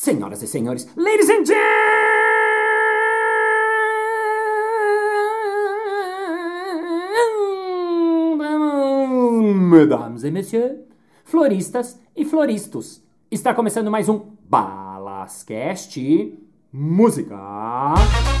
Senhoras e senhores, ladies and gentlemen, mesdames et messieurs, floristas e floristas, está começando mais um Balascast Música.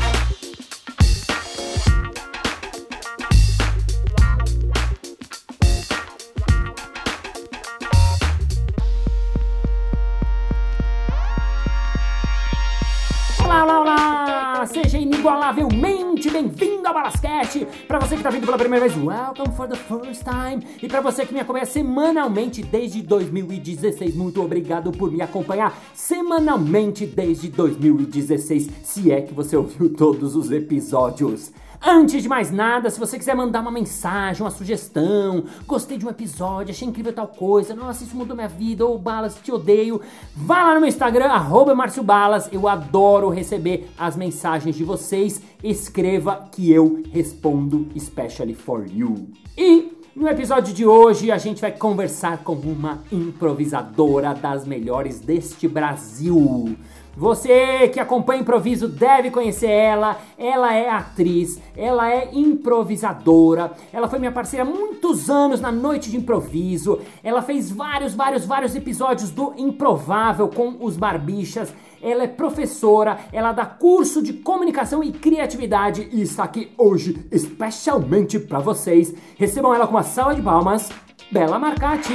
Balascast! Para você que está vindo pela primeira vez, welcome for the first time! E para você que me acompanha semanalmente desde 2016, muito obrigado por me acompanhar semanalmente desde 2016, se é que você ouviu todos os episódios. Antes de mais nada, se você quiser mandar uma mensagem, uma sugestão, gostei de um episódio, achei incrível tal coisa, nossa, isso mudou minha vida, ou Balas, te odeio, vá lá no meu Instagram, arroba Balas, eu adoro receber as mensagens de vocês, escreva que eu respondo especially for you. E no episódio de hoje a gente vai conversar com uma improvisadora das melhores deste Brasil. Você que acompanha improviso deve conhecer ela. Ela é atriz, ela é improvisadora. Ela foi minha parceira há muitos anos na noite de improviso. Ela fez vários, vários, vários episódios do Improvável com os Barbichas. Ela é professora, ela dá curso de comunicação e criatividade e está aqui hoje especialmente para vocês. Recebam ela com uma salva de palmas, Bela Marcati.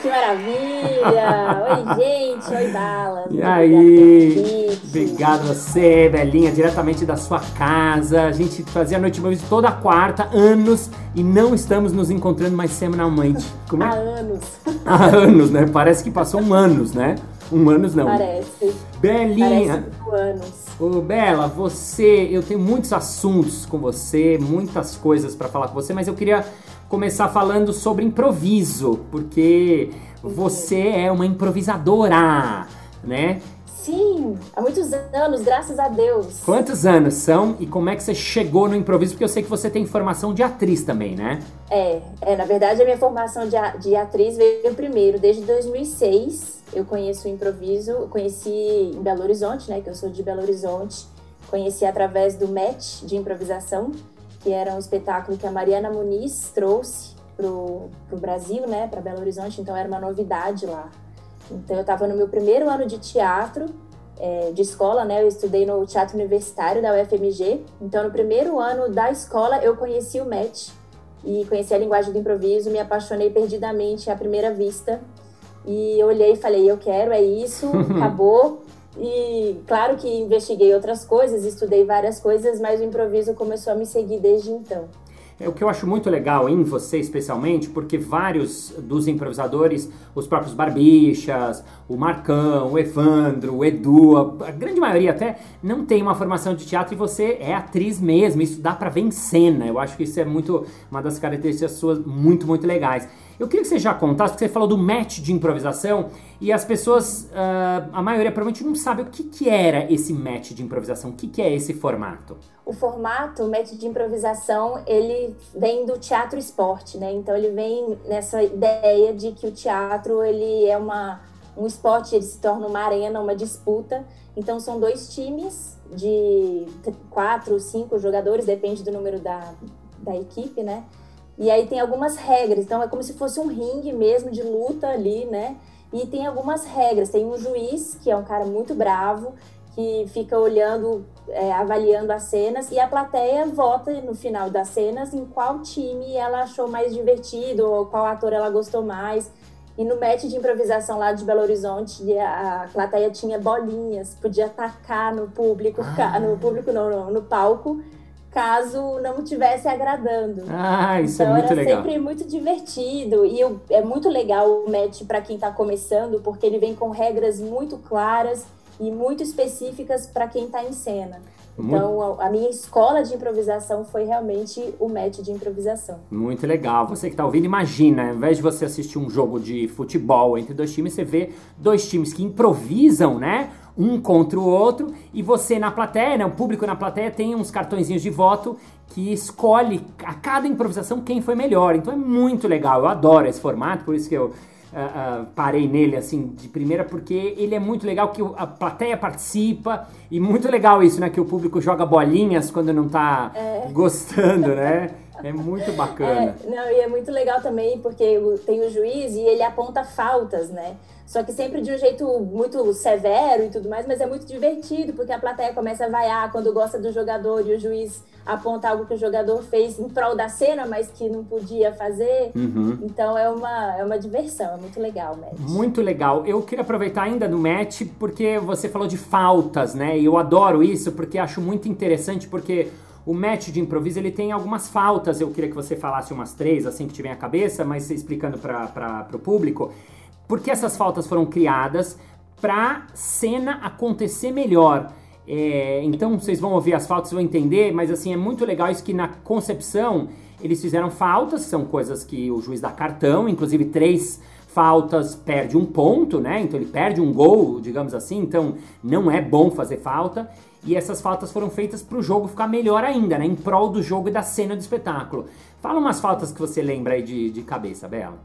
Que maravilha! Oi, gente! Oi, Bala! E aí? Obrigado você, Belinha, diretamente da sua casa. A gente fazia a noite de improviso toda quarta, anos, e não estamos nos encontrando mais semanalmente. Como Há é? anos. Há anos, né? Parece que passou um anos, né? Um anos não. Parece. Belinha, Parece anos. Ô, Bela, você, eu tenho muitos assuntos com você, muitas coisas pra falar com você, mas eu queria começar falando sobre improviso, porque você é uma improvisadora, né? Sim, há muitos anos, graças a Deus. Quantos anos são e como é que você chegou no improviso? Porque eu sei que você tem formação de atriz também, né? É, é, na verdade, a minha formação de, de atriz veio primeiro, desde 2006. Eu conheço o improviso, conheci em Belo Horizonte, né? Que eu sou de Belo Horizonte. Conheci através do MET de improvisação, que era um espetáculo que a Mariana Muniz trouxe pro, pro Brasil, né? Para Belo Horizonte, então era uma novidade lá. Então eu estava no meu primeiro ano de teatro, é, de escola, né? Eu estudei no Teatro Universitário da UFMG. Então no primeiro ano da escola eu conheci o MET e conheci a linguagem do improviso, me apaixonei perdidamente à primeira vista. E eu olhei e falei, eu quero, é isso, acabou. E claro que investiguei outras coisas, estudei várias coisas, mas o improviso começou a me seguir desde então. É o que eu acho muito legal em você, especialmente, porque vários dos improvisadores, os próprios Barbichas, o Marcão, o Evandro, o Edu, a, grande maioria até não tem uma formação de teatro e você é atriz mesmo. Isso dá pra ver em cena. Eu acho que isso é muito uma das características suas muito, muito legais. Eu queria que você já contasse, porque você falou do match de improvisação e as pessoas, ah, a maioria provavelmente não sabe o que, que era esse match de improvisação, o que, que é esse formato. O formato, o método de improvisação, ele vem do teatro esporte, né? Então ele vem nessa ideia de que o teatro ele é uma, um esporte, ele se torna uma arena, uma disputa. Então são dois times de quatro, cinco jogadores, depende do número da, da equipe, né? E aí tem algumas regras, então é como se fosse um ringue mesmo de luta ali, né? E tem algumas regras. Tem um juiz, que é um cara muito bravo, que fica olhando, é, avaliando as cenas, e a plateia vota no final das cenas em qual time ela achou mais divertido, ou qual ator ela gostou mais. E no match de improvisação lá de Belo Horizonte, a plateia tinha bolinhas, podia atacar no público, Ah. no público não, no, no palco, caso não estivesse agradando. Ah, isso então é muito era legal. sempre muito divertido e eu- é muito legal o match para quem está começando, porque ele vem com regras muito claras e muito específicas para quem está em cena. Então, a, a minha escola de improvisação foi realmente o match de improvisação. Muito legal. Você que está ouvindo, imagina, ao invés de você assistir um jogo de futebol entre dois times, você vê dois times que improvisam, né? Um contra o outro, e você na plateia, né? O público na plateia tem uns cartõezinhos de voto que escolhe a cada improvisação quem foi melhor. Então é muito legal. Eu adoro esse formato, por isso que eu Uh, uh, parei nele assim de primeira porque ele é muito legal que a plateia participa e muito legal isso, né? Que o público joga bolinhas quando não tá é. gostando, né? É muito bacana. É, não, e é muito legal também porque tem o juiz e ele aponta faltas, né? Só que sempre de um jeito muito severo e tudo mais, mas é muito divertido, porque a plateia começa a vaiar quando gosta do jogador e o juiz aponta algo que o jogador fez em prol da cena, mas que não podia fazer. Uhum. Então é uma, é uma diversão, é muito legal o match. Muito legal. Eu queria aproveitar ainda no match, porque você falou de faltas, né? E eu adoro isso, porque acho muito interessante, porque o match de improviso ele tem algumas faltas. Eu queria que você falasse umas três, assim que tiver a cabeça, mas explicando para o público. Porque essas faltas foram criadas para cena acontecer melhor. É, então vocês vão ouvir as faltas, vão entender, mas assim é muito legal isso que na concepção eles fizeram faltas, são coisas que o juiz dá cartão, inclusive três faltas perde um ponto, né? Então ele perde um gol, digamos assim. Então não é bom fazer falta. E essas faltas foram feitas para o jogo ficar melhor ainda, né? Em prol do jogo e da cena do espetáculo. Fala umas faltas que você lembra aí de, de cabeça, Bela.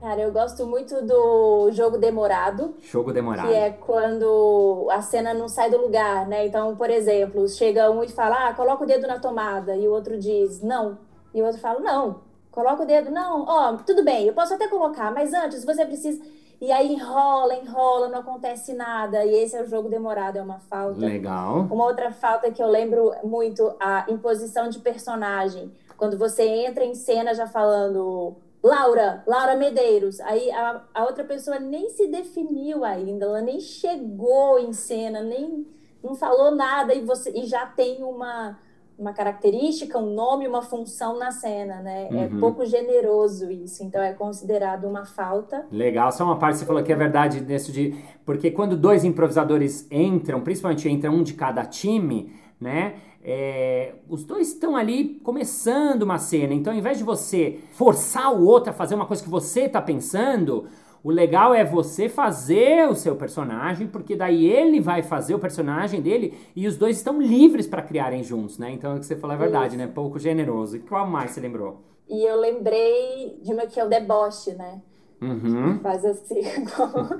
Cara, eu gosto muito do jogo demorado. Jogo demorado. Que é quando a cena não sai do lugar, né? Então, por exemplo, chega um e fala, ah, coloca o dedo na tomada. E o outro diz, não. E o outro fala, não, coloca o dedo. Não, ó, tudo bem, eu posso até colocar, mas antes você precisa... E aí enrola, enrola, não acontece nada. E esse é o jogo demorado, é uma falta. Legal. Uma outra falta que eu lembro muito, a imposição de personagem. Quando você entra em cena já falando Laura, Laura Medeiros. Aí a, a outra pessoa nem se definiu ainda, ela nem chegou em cena, nem não falou nada e você e já tem uma uma característica, um nome, uma função na cena, né? É uhum. É pouco generoso isso, então é considerado uma falta. Legal, só uma parte você falou que é verdade nisso de porque quando dois improvisadores entram, principalmente entra um de cada time, né? É, os dois estão ali começando uma cena, então ao invés de você forçar o outro a fazer uma coisa que você está pensando, o legal é você fazer o seu personagem, porque daí ele vai fazer o personagem dele e os dois estão livres para criarem juntos, né? Então o que você falou é verdade, Isso. né? Pouco generoso. E qual mais você lembrou? E eu lembrei de uma que é o deboche, né? Uhum. Faz assim,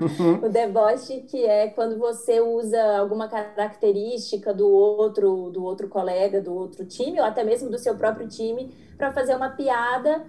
o deboche, que é quando você usa alguma característica do outro, do outro colega, do outro time, ou até mesmo do seu próprio time, para fazer uma piada,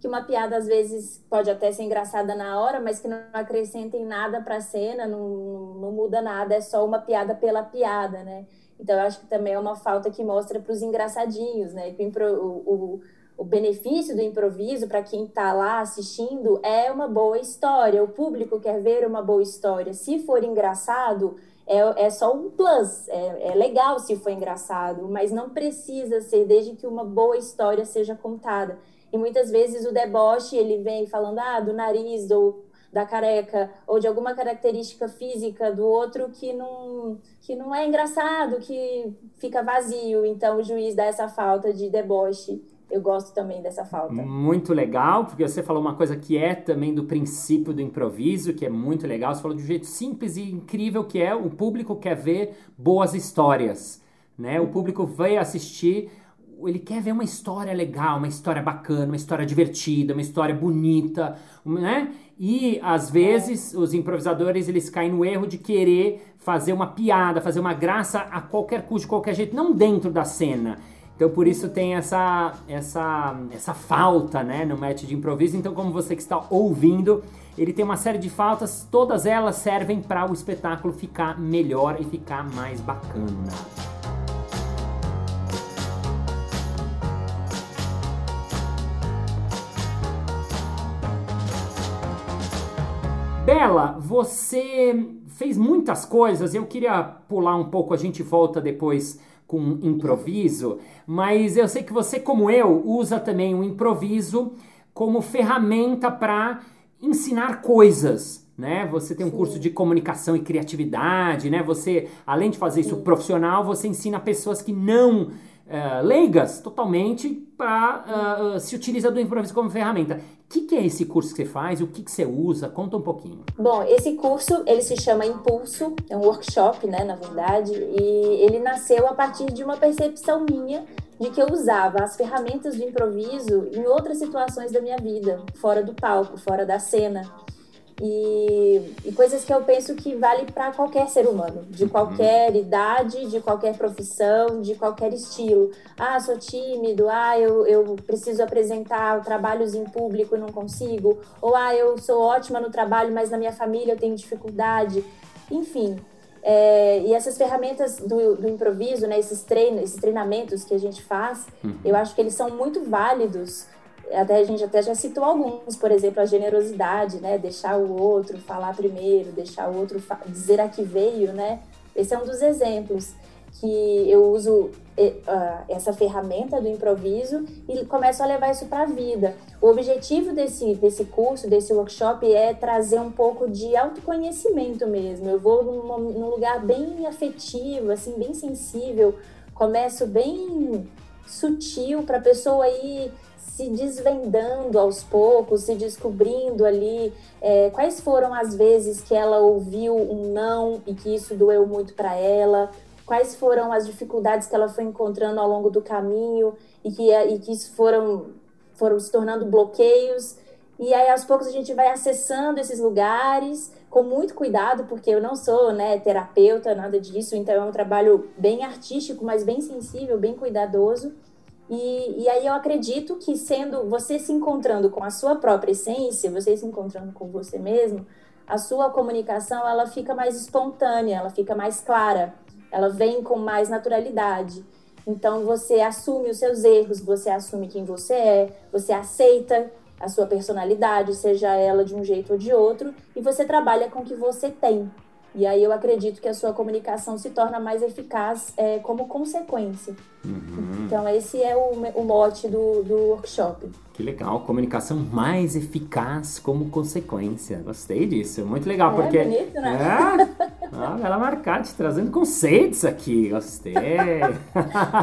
que uma piada às vezes pode até ser engraçada na hora, mas que não acrescenta em nada para a cena, não, não muda nada, é só uma piada pela piada, né? Então, eu acho que também é uma falta que mostra para os engraçadinhos, né? Que o, o o benefício do improviso para quem está lá assistindo é uma boa história. O público quer ver uma boa história. Se for engraçado, é, é só um plus. É, é legal se for engraçado, mas não precisa ser desde que uma boa história seja contada. E muitas vezes o deboche ele vem falando ah, do nariz ou da careca ou de alguma característica física do outro que não que não é engraçado, que fica vazio. Então o juiz dá essa falta de deboche eu gosto também dessa falta. Muito legal, porque você falou uma coisa que é também do princípio do improviso, que é muito legal. Você falou de um jeito simples e incrível que é o público quer ver boas histórias, né? O público vai assistir, ele quer ver uma história legal, uma história bacana, uma história divertida, uma história bonita, né? E às vezes os improvisadores eles caem no erro de querer fazer uma piada, fazer uma graça a qualquer custo, de qualquer jeito, não dentro da cena. Então por isso tem essa essa essa falta, né, no match de improviso. Então como você que está ouvindo, ele tem uma série de faltas, todas elas servem para o espetáculo ficar melhor e ficar mais bacana. Bela, você fez muitas coisas. Eu queria pular um pouco, a gente volta depois com improviso, mas eu sei que você, como eu, usa também o improviso como ferramenta para ensinar coisas. né? Você tem um Sim. curso de comunicação e criatividade, né? Você, além de fazer Sim. isso profissional, você ensina pessoas que não uh, leigas totalmente para uh, uh, se utiliza do improviso como ferramenta. Que, que, é esse curso que você faz? O que, que, você usa? Conta um pouquinho. Bom, esse curso ele se chama Impulso, é um workshop, né, na verdade, e ele nasceu a partir de uma percepção minha de que eu usava as ferramentas do improviso em outras situações da minha vida, fora do palco, fora da cena. E, e, coisas que eu penso que vale para qualquer ser humano, de uhum. qualquer uhum. idade, de qualquer profissão, de qualquer estilo. Ah, sou tímido, ah, eu, eu preciso apresentar trabalhos em público e não consigo, ou ah, eu sou ótima no trabalho, mas na minha família eu tenho dificuldade. Enfim, é, e essas ferramentas do, do, improviso, né, esses, treinos, esses treinamentos que a gente faz, uhum. eu acho que eles são muito válidos até a gente até já citou alguns, por exemplo, a generosidade, né? Deixar o outro falar primeiro, deixar o outro dizer a que veio, né? Esse é um dos exemplos que eu uso uh, essa ferramenta do improviso e começo a levar isso para a vida. O objetivo desse, desse curso, desse workshop, é trazer um pouco de autoconhecimento mesmo. Eu vou num, num lugar bem afetivo, assim, bem sensível, começo bem sutil para a pessoa ir se desvendando aos poucos, se descobrindo ali é, quais foram as vezes que ela ouviu um não e que isso doeu muito para ela, quais foram as dificuldades que ela foi encontrando ao longo do caminho e que, e que isso foram, foram se tornando bloqueios. E aí, aos poucos, a gente vai acessando esses lugares com muito cuidado, porque eu não sou né, terapeuta, nada disso, então é um trabalho bem artístico, mas bem sensível, bem cuidadoso. E, e aí eu acredito que sendo você se encontrando com a sua própria essência, você se encontrando com você mesmo, a sua comunicação ela fica mais espontânea, ela fica mais clara, ela vem com mais naturalidade. Então você assume os seus erros, você assume quem você é, você aceita a sua personalidade, seja ela de um jeito ou de outro, e você trabalha com o que você tem. E aí eu acredito que a sua comunicação se torna mais eficaz é, como consequência. Uhum. Então esse é o, o mote do, do workshop. Que legal, comunicação mais eficaz como consequência. Gostei disso, muito legal, é, porque... bonito, né? É, ah, ela Marcati trazendo conceitos aqui, gostei.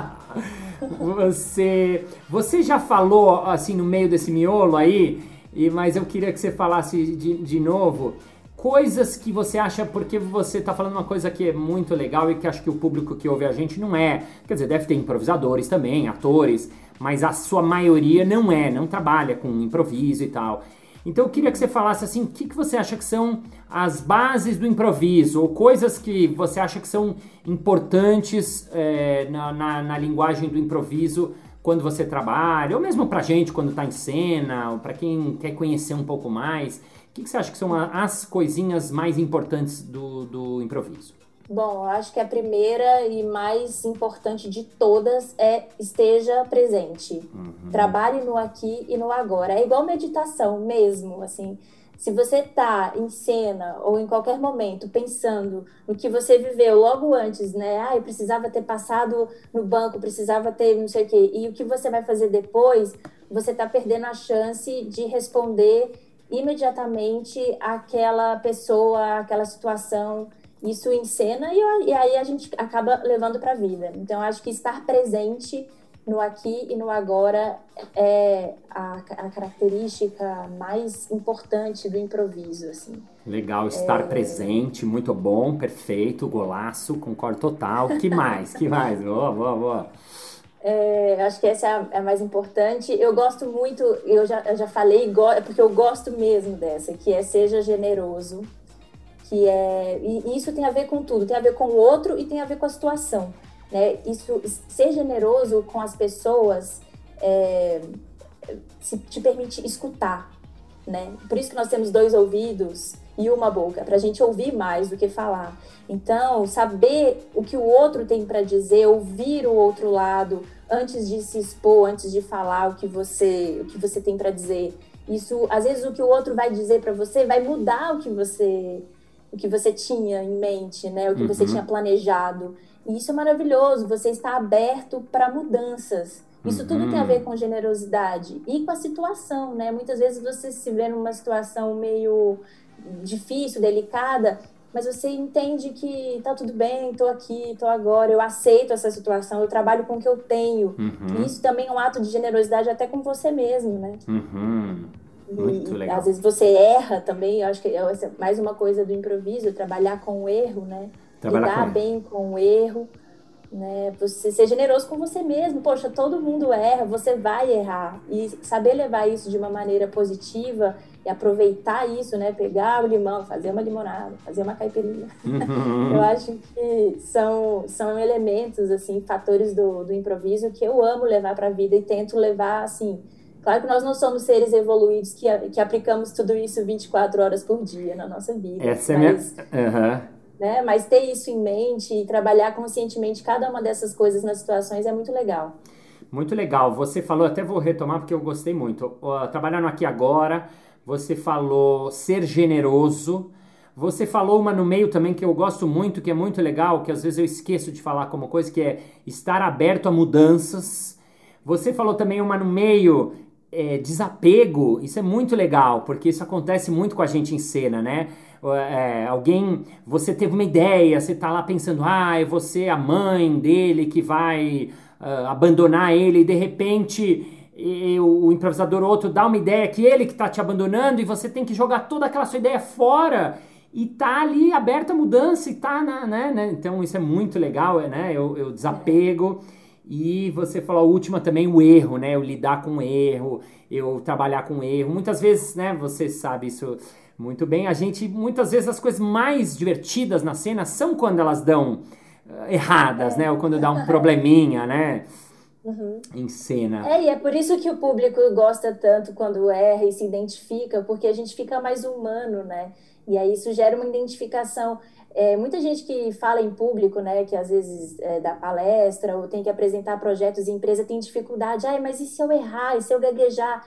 você, você já falou, assim, no meio desse miolo aí, e, mas eu queria que você falasse de, de novo coisas que você acha, porque você está falando uma coisa que é muito legal e que acho que o público que ouve a gente não é. Quer dizer, deve ter improvisadores também, atores, mas a sua maioria não é, não trabalha com improviso e tal. Então eu queria que você falasse assim, o que, que você acha que são as bases do improviso, ou coisas que você acha que são importantes é, na, na, na, linguagem do improviso quando você trabalha, ou mesmo pra gente quando está em cena, ou para quem quer conhecer um pouco mais. O que, que você acha que são as coisinhas mais importantes do, do improviso? Bom, eu acho que a primeira e mais importante de todas é esteja presente. Uhum. Trabalhe no aqui e no agora. É igual meditação mesmo, assim. Se você está em cena ou em qualquer momento pensando no que você viveu logo antes, né? Ah, eu precisava ter passado no banco, precisava ter não sei o quê. E o que você vai fazer depois, você está perdendo a chance de responder imediatamente aquela pessoa, aquela situação, isso em cena, e, e aí a gente acaba levando para a vida. Então, acho que estar presente no aqui e no agora é a, a característica mais importante do improviso, assim. Legal, estar é... presente, muito bom, perfeito, golaço, concordo total. Que mais? que mais? Boa, boa, boa. É, acho que essa é é a, mais importante. Eu gosto muito, eu já, eu já falei, é porque eu gosto mesmo dessa, que é seja generoso. Que é, e isso tem a ver com tudo, tem a ver com o outro e tem a ver com a situação. Né? Isso, ser generoso com as pessoas é, se te permite escutar. Né? Por isso que nós temos dois ouvidos e uma boca, para a gente ouvir mais do que falar. Então, saber o que o outro tem para dizer, ouvir o outro lado antes de se expor, antes de falar o que você, o que você tem para dizer. Isso, às vezes, o que o outro vai dizer para você vai mudar o que você, o que você tinha em mente, né? O que uhum. você tinha planejado. E isso é maravilhoso. Você está aberto para mudanças. Isso uhum. tudo tem a uhum. ver com generosidade e com a situação, né? Muitas vezes você se vê numa situação meio difícil, delicada, mas você entende que tá tudo bem, tô aqui, tô agora, eu aceito essa situação, eu trabalho com o que eu tenho. Uhum. Isso também é um ato de generosidade até com você mesmo, né? Uhum. Muito e, legal. Às vezes você erra também, eu acho que é mais uma coisa do improviso, trabalhar com o erro, né? Trabalhar Lidar com bem com o erro né? Você ser generoso com você mesmo. Poxa, todo mundo erra, você vai errar. E saber levar isso de uma maneira positiva e aproveitar isso, né? Pegar o limão, fazer uma limonada, fazer uma caipirinha. Eu acho que são, são elementos, assim, fatores do, do improviso que eu amo levar para a vida e tento levar, assim. Claro que nós não somos seres evoluídos que, que aplicamos tudo isso 24 horas por dia na nossa vida. Essa mas... é minha. Uhum né? Mas ter isso em mente e trabalhar conscientemente cada uma dessas coisas nas situações é muito legal. Muito legal. Você falou, até vou retomar porque eu gostei muito. Uh, trabalhando aqui agora, você falou ser generoso. Você falou uma no meio também que eu gosto muito, que é muito legal, que às vezes eu esqueço de falar como coisa, que é estar aberto a mudanças. Você falou também uma no meio, é, desapego. Isso é muito legal, porque isso acontece muito com a gente em cena, né? é, alguém, você teve uma ideia, você tá lá pensando, ah, é você a mãe dele que vai uh, abandonar ele, e de repente e, o improvisador outro dá uma ideia que ele que tá te abandonando e você tem que jogar toda aquela sua ideia fora e tá ali aberta a mudança e tá na, né, né? Então isso é muito legal, né? Eu, eu desapego. E você falou a última também, o erro, né? Eu lidar com o erro, eu trabalhar com o erro. Muitas vezes, né? Você sabe isso muito bem, a gente muitas vezes as coisas mais divertidas na cena são quando elas dão uh, erradas, é. né? Ou quando dá um probleminha, né? Uhum. Em cena. É, e é por isso que o público gosta tanto quando erra e se identifica, porque a gente fica mais humano, né? E aí isso gera uma identificação. É, muita gente que fala em público, né, que às vezes é, dá palestra ou tem que apresentar projetos em empresa, tem dificuldade. Ai, mas e se eu errar? E se eu gaguejar?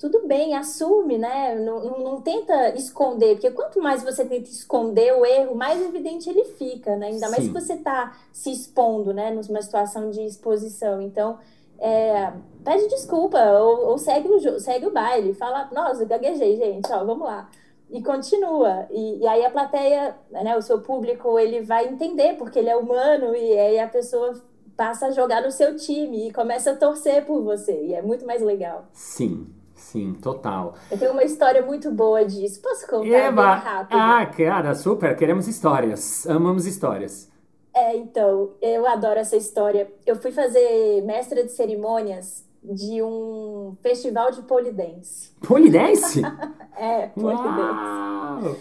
Tudo bem, assume, né? Não, não, não, tenta esconder, porque quanto mais você tenta esconder o erro, mais evidente ele fica, né? Ainda Sim. mais se você está se expondo, né? Numa situação de exposição. Então, é, pede desculpa ou, ou, segue, o, segue o baile. Fala, nossa, gaguejei, gente, ó, vamos lá. E continua. E, e aí a plateia, né, o seu público, ele vai entender, porque ele é humano, e aí a pessoa passa a jogar no seu time e começa a torcer por você. E é muito mais legal. Sim, Sim, total. Eu tenho uma história muito boa disso. Posso contar Eba. bem rápido? Ah, cara, super. Queremos histórias. Amamos histórias. É, então, eu adoro essa história. Eu fui fazer mestra de cerimônias de um festival de polidense. Polidense? é, polidense.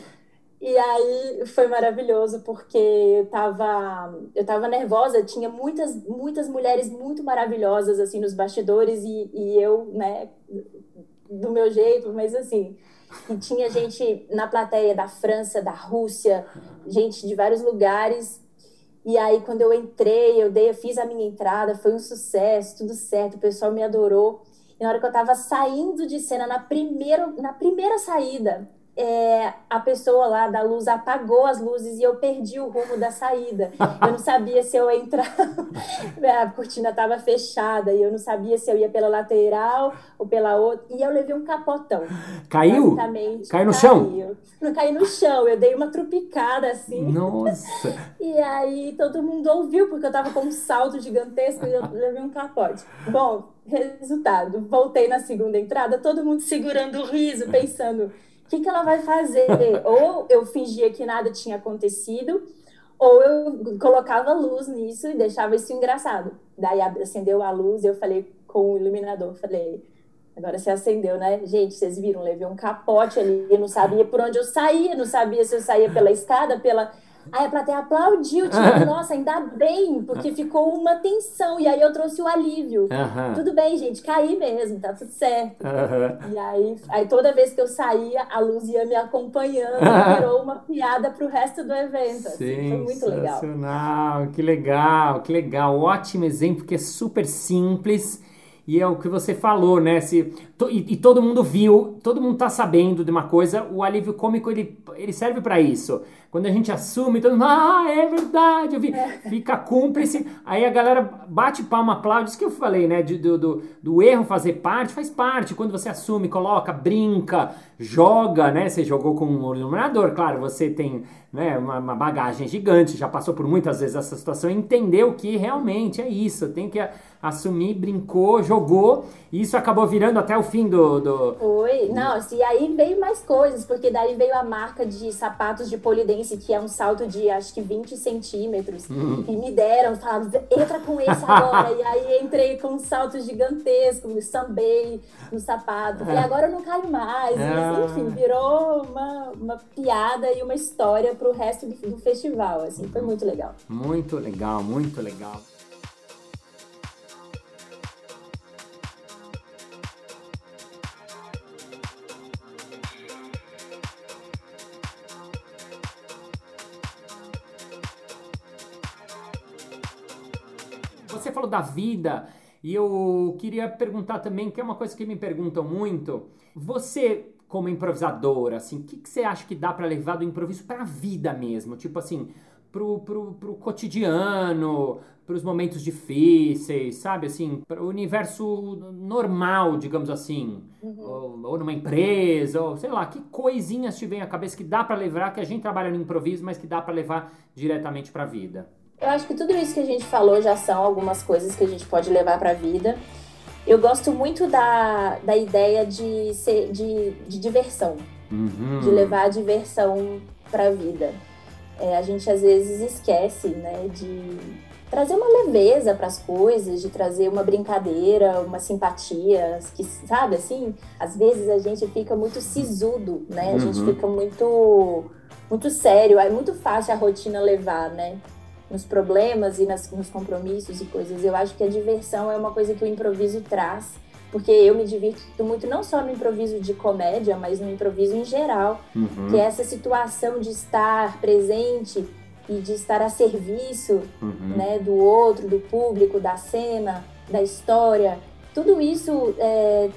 E aí foi maravilhoso porque eu tava, eu tava nervosa, tinha muitas, muitas mulheres muito maravilhosas assim nos bastidores e, e eu, né, do meu jeito, mas assim, e tinha gente na plateia da França, da Rússia, gente de vários lugares. E aí, quando eu entrei, eu dei, eu fiz a minha entrada, foi um sucesso, tudo certo, o pessoal me adorou. E na hora que eu tava saindo de cena, na primeira, na primeira saída, é, a pessoa lá da luz apagou as luzes e eu perdi o rumo da saída. Eu não sabia se eu entrava, a cortina estava fechada e eu não sabia se eu ia pela lateral ou pela outra. E eu levei um capotão. Caiu? Caiu no chão? Não caí no chão, eu dei uma trupicada assim. Nossa! e aí todo mundo ouviu, porque eu tava com um salto gigantesco e eu levei um capote. Bom, resultado, voltei na segunda entrada, todo mundo segurando o riso, pensando o que, que ela vai fazer? ou eu fingia que nada tinha acontecido, ou eu colocava luz nisso e deixava isso engraçado. Daí acendeu a luz eu falei com o iluminador, falei, agora você acendeu, né? Gente, vocês viram, levei um capote ali, eu não sabia por onde eu saía, não sabia se eu saía pela escada, pela Aí a plateia aplaudiu, tipo, nossa, ainda bem, porque ficou uma tensão. E aí eu trouxe o alívio. Tudo bem, gente, caí mesmo, tá tudo certo. E aí, aí toda vez que eu saía, a luz ia me acompanhando, virou uma piada pro resto do evento. Assim, foi muito legal. Que legal, que legal. Ótimo exemplo, que é super simples. E é o que você falou, né? Se e, e, todo mundo viu, todo mundo tá sabendo de uma coisa, o alívio cômico ele, ele serve para isso. Quando a gente assume, todo mundo, ah, é verdade, vi, fica cúmplice, aí a galera bate palma, aplaude, isso que eu falei, né, de, do, do, do, erro fazer parte, faz parte, quando você assume, coloca, brinca, joga, né, você jogou com um iluminador, claro, você tem né, uma, uma bagagem gigante, já passou por muitas vezes essa situação, entendeu que realmente é isso, tem que assumir, brincou, jogou, e isso acabou virando até o fim do. do... Foi, não, e aí veio mais coisas, porque daí veio a marca de sapatos de polidense, que é um salto de acho que 20 centímetros, uhum. e me deram, falaram, entra com esse agora, e aí entrei com um salto gigantesco, sambei no sapato, é. e agora eu não caio mais, é. enfim, virou uma, uma piada e uma história pro resto do, do festival, assim, foi muito legal. Muito legal, muito legal. Da vida e eu queria perguntar também, que é uma coisa que me perguntam muito. Você, como improvisadora, assim, o que, que você acha que dá para levar do improviso para a vida mesmo? Tipo assim, pro, pro, pro cotidiano, pros momentos difíceis, sabe? Assim, para o universo normal, digamos assim. Uhum. Ou, ou, numa empresa, ou sei lá, que coisinhas te vem à cabeça que dá para levar, que a gente trabalha no improviso, mas que dá para levar diretamente para a vida? Eu acho que tudo isso que a gente falou já são algumas coisas que a gente pode levar para a vida. Eu gosto muito da, da ideia de, ser, de, de diversão, uhum. de levar a diversão para a vida. É, a gente às vezes esquece né, de trazer uma leveza para as coisas, de trazer uma brincadeira, uma simpatia, que sabe assim, às vezes a gente fica muito sisudo, né? A uhum. gente fica muito muito sério, é muito fácil a rotina levar, né? Nos problemas e nas, nos compromissos e coisas. Eu acho que a diversão é uma coisa que o improviso traz, porque eu me divirto muito não só no improviso de comédia, mas no improviso em geral, uhum. que é essa situação de estar presente e de estar a serviço uhum. né, do outro, do público, da cena, da história. Tudo isso, é,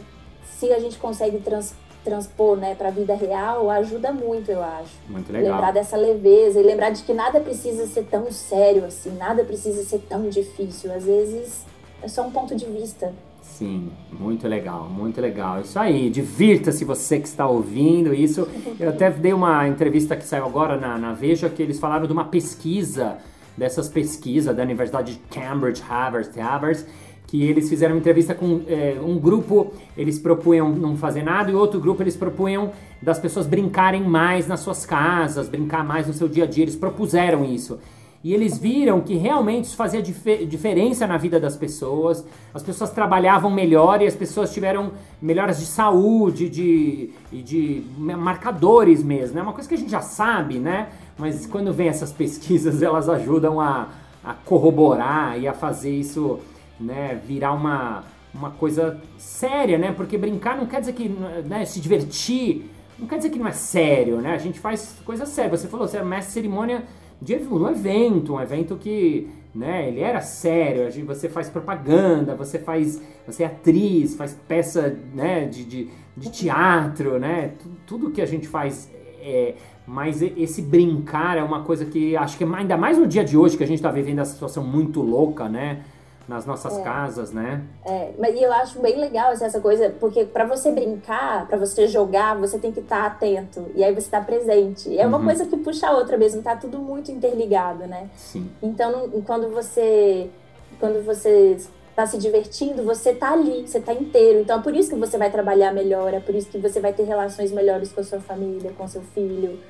se a gente consegue trans, transpor né, para a vida real ajuda muito, eu acho. Muito legal. Lembrar dessa leveza e lembrar de que nada precisa ser tão sério assim, nada precisa ser tão difícil. Às vezes é só um ponto de vista. Sim, muito legal, muito legal. Isso aí, divirta-se você que está ouvindo isso. Eu até dei uma entrevista que saiu agora na, na Veja que eles falaram de uma pesquisa, dessas pesquisas da Universidade de Cambridge, Harvard, Harvard que eles fizeram uma entrevista com é, um grupo, eles propunham não fazer nada, e outro grupo eles propunham das pessoas brincarem mais nas suas casas, brincar mais no seu dia a dia. Eles propuseram isso. E eles viram que realmente isso fazia dif diferença na vida das pessoas. As pessoas trabalhavam melhor e as pessoas tiveram melhoras de saúde, de, de marcadores mesmo. É né? uma coisa que a gente já sabe, né? Mas quando vem essas pesquisas, elas ajudam a, a corroborar e a fazer isso né, virar uma, uma coisa séria, né? Porque brincar não quer dizer que, né, se divertir, não quer dizer que não é sério, né? A gente faz coisa séria. Você falou, você é mestre cerimônia de um evento, um evento que, né, ele era sério. Você faz propaganda, você faz, você é atriz, faz peça, né, de, de, de teatro, né? Tudo que a gente faz é, mas esse brincar é uma coisa que acho que ainda mais no dia de hoje que a gente está vivendo essa situação muito louca, né? Nas nossas é. casas, né? É, mas eu acho bem legal assim, essa coisa, porque para você brincar, para você jogar, você tem que estar tá atento e aí você está presente. É uma uhum. coisa que puxa a outra mesmo, tá tudo muito interligado, né? Sim. Então, quando você quando você está se divertindo, você está ali, você está inteiro. Então, é por isso que você vai trabalhar melhor, é por isso que você vai ter relações melhores com a sua família, com seu filho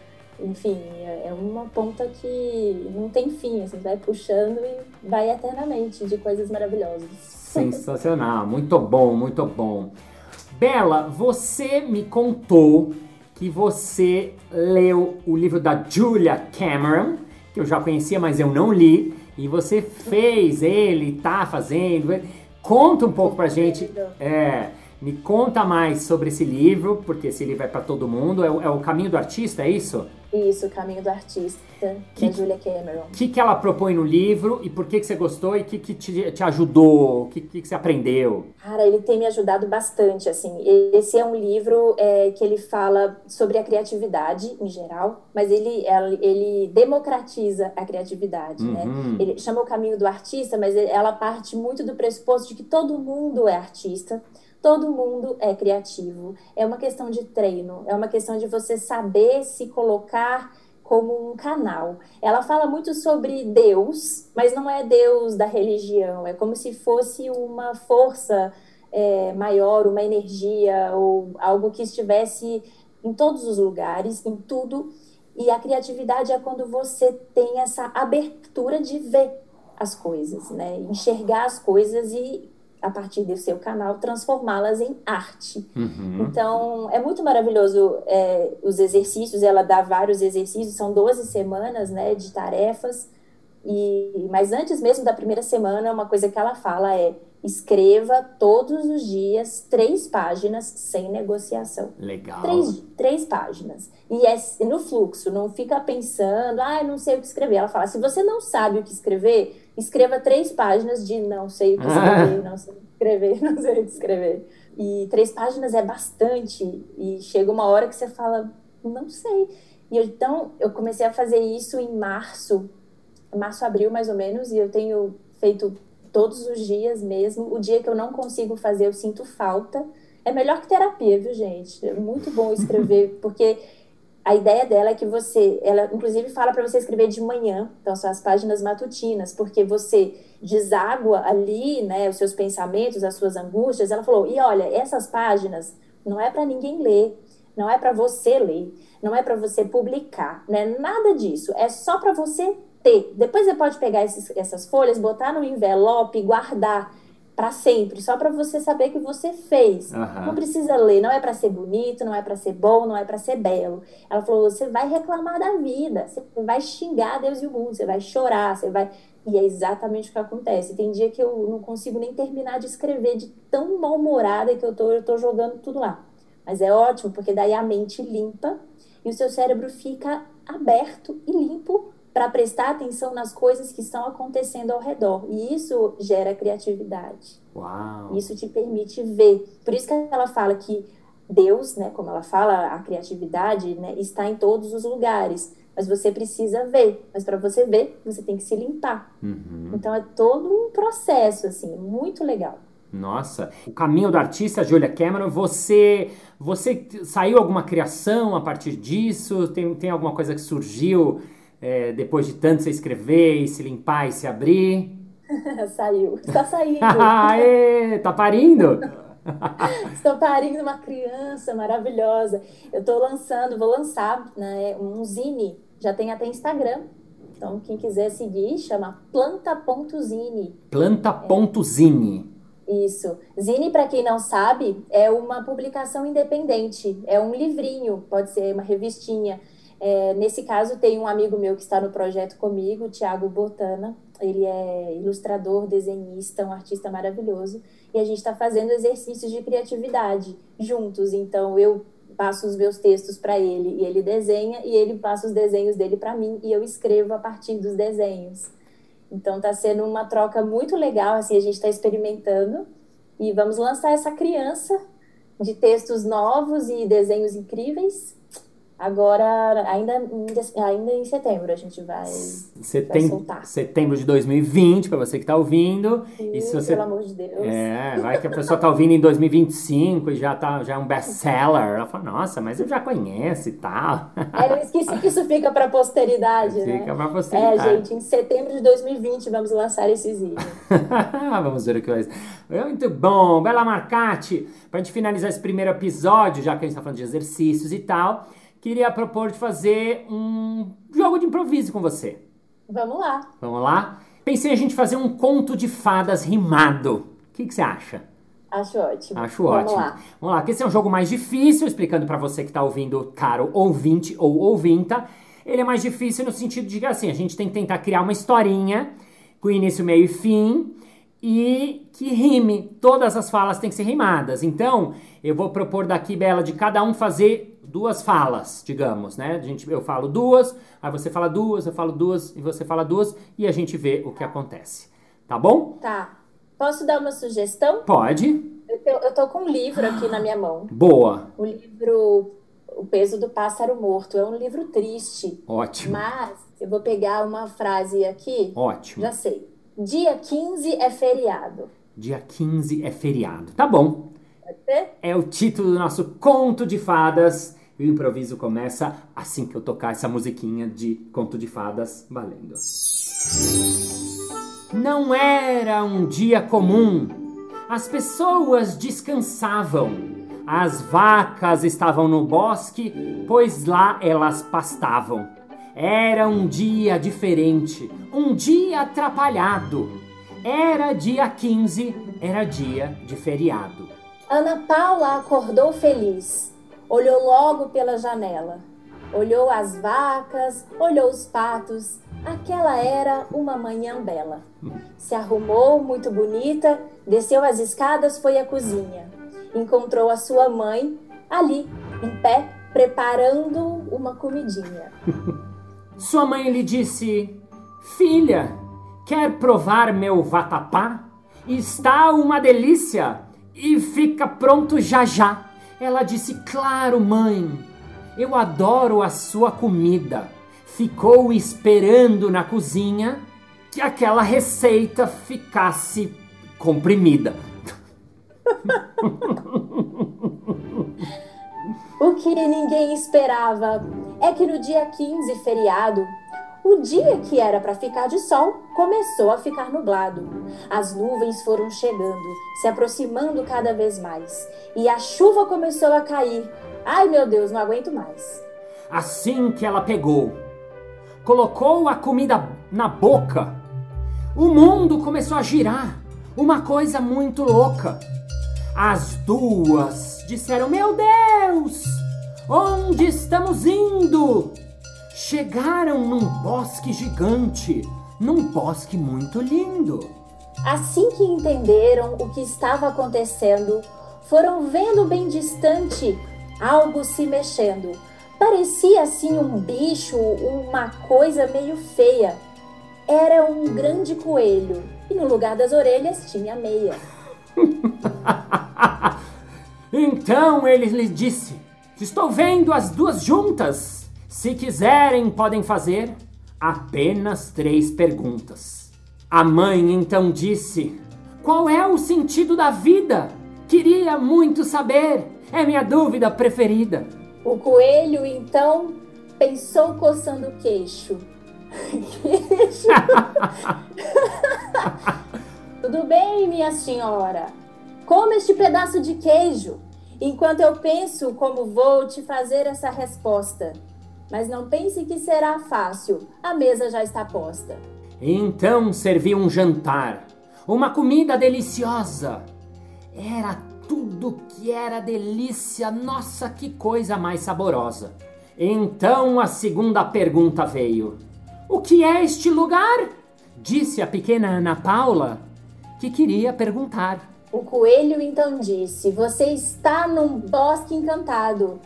enfim, é, é uma ponta que não tem fim, assim, vai puxando e vai eternamente de coisas maravilhosas. Sensacional, muito bom, muito bom. Bela, você me contou que você leu o livro da Julia Cameron, que eu já conhecia, mas eu não li, e você fez ele, tá fazendo. Conta um pouco pra gente. É, me conta mais sobre esse livro, porque esse livro é para todo mundo. É, é, o Caminho do Artista, é isso? Isso, o Caminho do Artista, que, da Julia Cameron. O que, que ela propõe no livro e por que, que você gostou e o que, que te, te ajudou? O que, que, que você aprendeu? Cara, ele tem me ajudado bastante, assim. Esse é um livro é, que ele fala sobre a criatividade em geral, mas ele, ele democratiza a criatividade, né? uhum. né? Ele chama o Caminho do Artista, mas ela parte muito do pressuposto de que todo mundo é artista, Todo mundo é criativo. É uma questão de treino, é uma questão de você saber se colocar como um canal. Ela fala muito sobre Deus, mas não é Deus da religião, é como se fosse uma força é, maior, uma energia ou algo que estivesse em todos os lugares, em tudo. E a criatividade é quando você tem essa abertura de ver as coisas, né? Enxergar as coisas e a partir do seu canal, transformá-las em arte. Uhum. Então, é muito maravilhoso é, os exercícios, ela dá vários exercícios, são 12 semanas né, de tarefas, e, mas antes mesmo da primeira semana, uma coisa que ela fala é escreva todos os dias três páginas sem negociação. Legal. Três, três páginas. E é no fluxo, não fica pensando, ah, não sei o que escrever. Ela fala, se você não sabe o que escrever, escreva três páginas de não sei o que escrever, não sei o que escrever, não sei o que escrever. E três páginas é bastante. E chega uma hora que você fala, não sei. E eu, então, eu comecei a fazer isso em março, março, abril mais ou menos, e eu tenho feito todos os dias mesmo. O dia que eu não consigo fazer, eu sinto falta. É melhor que terapia, viu, gente? É muito bom escrever, porque a ideia dela é que você, ela inclusive fala para você escrever de manhã, então são as páginas matutinas, porque você deságua ali, né, os seus pensamentos, as suas angústias. Ela falou: "E olha, essas páginas não é para ninguém ler, não é para você ler, não é para você publicar, né? Nada disso, é só para você ter. Depois você pode pegar esses, essas folhas, botar no envelope guardar para sempre, só para você saber que você fez. Uhum. Não precisa ler, não é para ser bonito, não é para ser bom, não é para ser belo. Ela falou: você vai reclamar da vida, você vai xingar Deus e o mundo, você vai chorar, você vai. E é exatamente o que acontece. Tem dia que eu não consigo nem terminar de escrever, de tão mal-humorada que eu tô, eu tô jogando tudo lá. Mas é ótimo, porque daí a mente limpa e o seu cérebro fica aberto e limpo para prestar atenção nas coisas que estão acontecendo ao redor. E isso gera criatividade. Uau. Isso te permite ver. Por isso que ela fala que Deus, né, como ela fala, a criatividade, né, está em todos os lugares. Mas você precisa ver. Mas para você ver, você tem que se limpar. Uhum. Então é todo um processo assim, muito legal. Nossa, o caminho do artista, Julia Cameron, você você saiu alguma criação a partir disso? Tem, tem alguma coisa que surgiu é, depois de tanto você escrever e se limpar e se abrir? Saiu. Está saindo. Aê, tá parindo? Estou parindo uma criança maravilhosa. Eu estou lançando, vou lançar né, um zine. Já tem até Instagram. Então, quem quiser seguir, chama planta.zine. Planta.zine. É. Isso. Zine, para quem não sabe, é uma publicação independente. É um livrinho, pode ser uma revistinha é, nesse caso, tem um amigo meu que está no projeto comigo, o Thiago Botana. Ele é ilustrador, desenhista, um artista maravilhoso. E a gente está fazendo exercícios de criatividade juntos. Então, eu passo os meus textos para ele e ele desenha, e ele passa os desenhos dele para mim e eu escrevo a partir dos desenhos. Então, está sendo uma troca muito legal. Assim, a gente está experimentando e vamos lançar essa criança de textos novos e desenhos incríveis Agora, ainda, ainda em setembro, a gente vai, Setem vai soltar. Setembro de 2020, para você que está ouvindo. Sim, e se você, pelo amor de Deus. É, vai que a pessoa está ouvindo em 2025 e já, tá, já é um best-seller. Ela fala, nossa, mas eu já conheço e tal. É, eu esqueci que isso fica para posteridade, fica né? Fica para posteridade. É, gente, em setembro de 2020 vamos lançar esses vídeos. vamos ver o que vai ser. Muito bom. Bela Marcati, para a gente finalizar esse primeiro episódio, já que a gente está falando de exercícios e tal queria propor de fazer um jogo de improviso com você. Vamos lá. Vamos lá? Pensei a gente fazer um conto de fadas rimado. O que, que você acha? Acho ótimo. Acho Vamos ótimo. Lá. Vamos lá, porque esse é um jogo mais difícil, explicando para você que está ouvindo, caro ouvinte ou ouvinta. Ele é mais difícil no sentido de que assim, a gente tem que tentar criar uma historinha com início, meio e fim e que rime. Todas as falas têm que ser rimadas. Então, eu vou propor daqui, Bela, de cada um fazer duas falas, digamos, né? A gente, eu falo duas, aí você fala duas, eu falo duas e você fala duas e a gente vê o que acontece. Tá bom? Tá. Posso dar uma sugestão? Pode. Eu tô, eu tô com um livro aqui na minha mão. Boa. O livro O Peso do Pássaro Morto. É um livro triste. Ótimo. Mas eu vou pegar uma frase aqui. Ótimo. Já sei. Dia 15 é feriado. Dia 15 é feriado. Tá bom. É o título do nosso conto de fadas. E o improviso começa assim que eu tocar essa musiquinha de conto de fadas valendo. Não era um dia comum. As pessoas descansavam. As vacas estavam no bosque, pois lá elas pastavam. Era um dia diferente, um dia atrapalhado. Era dia 15, era dia de feriado. Ana Paula acordou feliz. Olhou logo pela janela. Olhou as vacas, olhou os patos. Aquela era uma manhã bela. Se arrumou muito bonita, desceu as escadas, foi à cozinha. Encontrou a sua mãe ali, em pé, preparando uma comidinha. Sua mãe lhe disse: Filha, quer provar meu vatapá? Está uma delícia e fica pronto já já. Ela disse: Claro, mãe, eu adoro a sua comida. Ficou esperando na cozinha que aquela receita ficasse comprimida. O que ninguém esperava é que no dia 15, feriado, o dia que era para ficar de sol começou a ficar nublado. As nuvens foram chegando, se aproximando cada vez mais, e a chuva começou a cair. Ai meu Deus, não aguento mais. Assim que ela pegou, colocou a comida na boca, o mundo começou a girar. Uma coisa muito louca. As duas disseram: Meu Deus, onde estamos indo? Chegaram num bosque gigante, num bosque muito lindo. Assim que entenderam o que estava acontecendo, foram vendo bem distante algo se mexendo. Parecia assim um bicho, uma coisa meio feia. Era um grande coelho e no lugar das orelhas tinha meia. então ele lhe disse: Estou vendo as duas juntas. Se quiserem, podem fazer apenas três perguntas. A mãe então disse: Qual é o sentido da vida? Queria muito saber. É minha dúvida preferida. O coelho então pensou coçando o queixo. queixo. Tudo bem, minha senhora. Coma este pedaço de queijo, enquanto eu penso como vou te fazer essa resposta. Mas não pense que será fácil, a mesa já está posta. Então serviu um jantar, uma comida deliciosa. Era tudo que era delícia, nossa, que coisa mais saborosa. Então a segunda pergunta veio: O que é este lugar? Disse a pequena Ana Paula que queria perguntar. O coelho então disse: Você está num bosque encantado.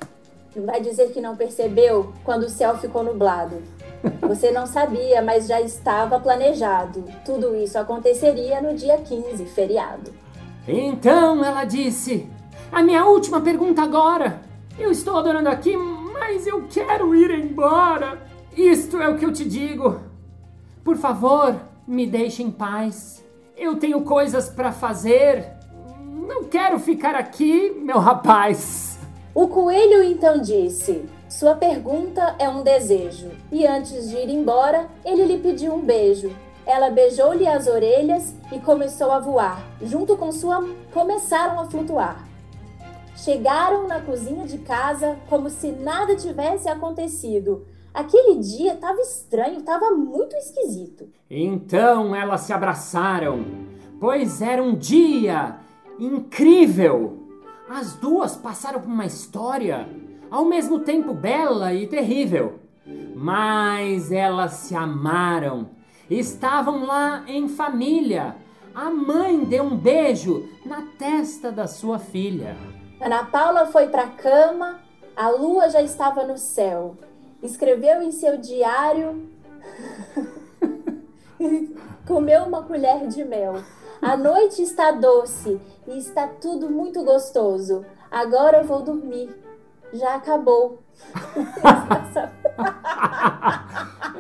Vai dizer que não percebeu quando o céu ficou nublado. Você não sabia, mas já estava planejado. Tudo isso aconteceria no dia 15, feriado. Então ela disse: A minha última pergunta agora. Eu estou adorando aqui, mas eu quero ir embora. Isto é o que eu te digo. Por favor, me deixe em paz. Eu tenho coisas para fazer. Não quero ficar aqui, meu rapaz. O coelho então disse: Sua pergunta é um desejo. E antes de ir embora, ele lhe pediu um beijo. Ela beijou-lhe as orelhas e começou a voar. Junto com sua começaram a flutuar. Chegaram na cozinha de casa como se nada tivesse acontecido. Aquele dia estava estranho, estava muito esquisito. Então elas se abraçaram, pois era um dia incrível. As duas passaram por uma história ao mesmo tempo bela e terrível. Mas elas se amaram. Estavam lá em família. A mãe deu um beijo na testa da sua filha. Ana Paula foi para a cama, A lua já estava no céu. Escreveu em seu diário. Comeu uma colher de mel. A noite está doce e está tudo muito gostoso. Agora eu vou dormir. Já acabou.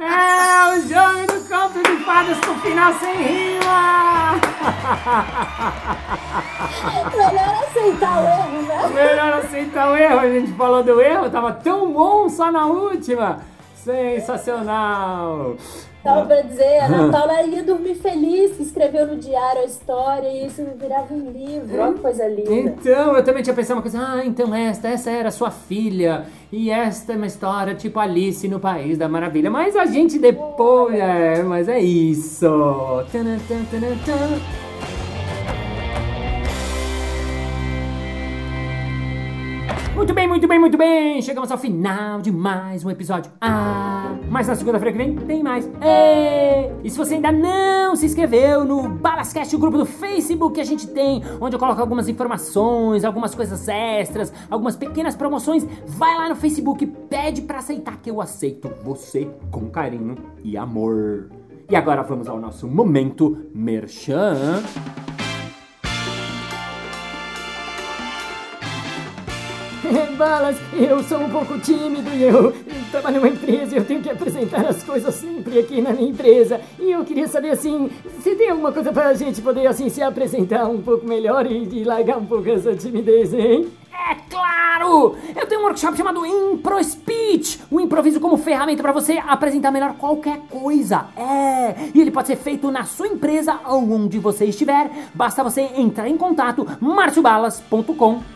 é o jogo do conto de fadas com final sem rima! Melhor aceitar o erro, né? Melhor aceitar o erro. A gente falou do erro, tava tão bom só na última. Sensacional! Tava pra dizer, a Ana Paula ia dormir feliz, que escreveu no diário a história e isso virava um livro, olha que coisa linda. Então, eu também tinha pensado uma coisa, ah, então esta, essa era sua filha, e esta é uma história tipo Alice no País da Maravilha, mas a gente depois, é, mas é isso. Tana, tana, tana. Muito bem, muito bem, muito bem! Chegamos ao final de mais um episódio. Ah, mas na segunda-feira que vem tem mais. Ei! E se você ainda não se inscreveu no Balascast, o grupo do Facebook que a gente tem, onde eu coloco algumas informações, algumas coisas extras, algumas pequenas promoções, vai lá no Facebook, pede para aceitar que eu aceito você com carinho e amor. E agora vamos ao nosso momento merchan. Balas, eu sou um pouco tímido e eu, trabalho numa empresa e eu tenho que apresentar as coisas sempre aqui na minha empresa. E eu queria saber assim, se tem alguma coisa pra gente poder assim se apresentar um pouco melhor e, e largar um pouco essa timidez, hein? É claro! Eu tenho um workshop chamado Impro Speech, o um improviso como ferramenta para você apresentar melhor qualquer coisa. É, e ele pode ser feito na sua empresa ou onde você estiver. Basta você entrar em contato marciobalas.com.br.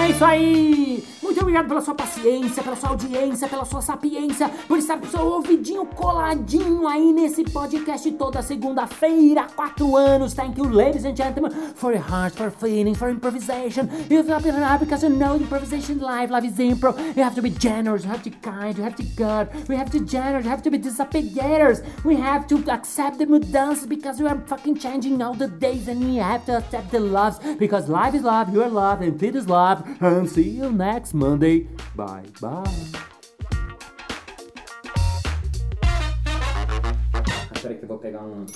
É isso aí! Muito obrigado pela sua paciência, pela sua audiência, pela sua sapiência, por estar com seu ouvidinho coladinho aí nesse podcast toda segunda-feira, quatro anos. Thank you, ladies and gentlemen, for your heart, for feeling, for improvisation. You have to be because you know improvisation live, life is improv. You have to be generous, you have to be kind, you have to be good. We have to be generous, you have to be desapegators. We have to accept the mudanças because we are fucking changing all the days and we have to accept the loves because life is love, you are love, and it is love. And see you next Monday. Bye, bye. Espera que eu vou pegar um,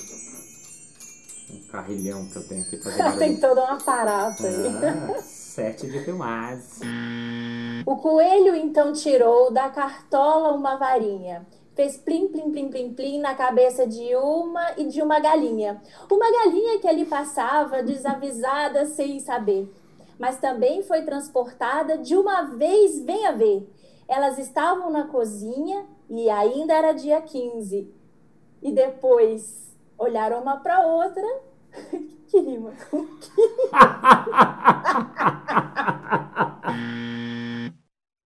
um carrilhão que eu tenho aqui fazer Tem todo um aparato aí. Ah, sete de filmagem. O coelho então tirou da cartola uma varinha fez plim, plim, plim, plim, plim na cabeça de uma e de uma galinha. Uma galinha que ali passava desavisada sem saber mas também foi transportada de uma vez, venha ver. Elas estavam na cozinha e ainda era dia 15. E depois olharam uma para outra. que rima com que?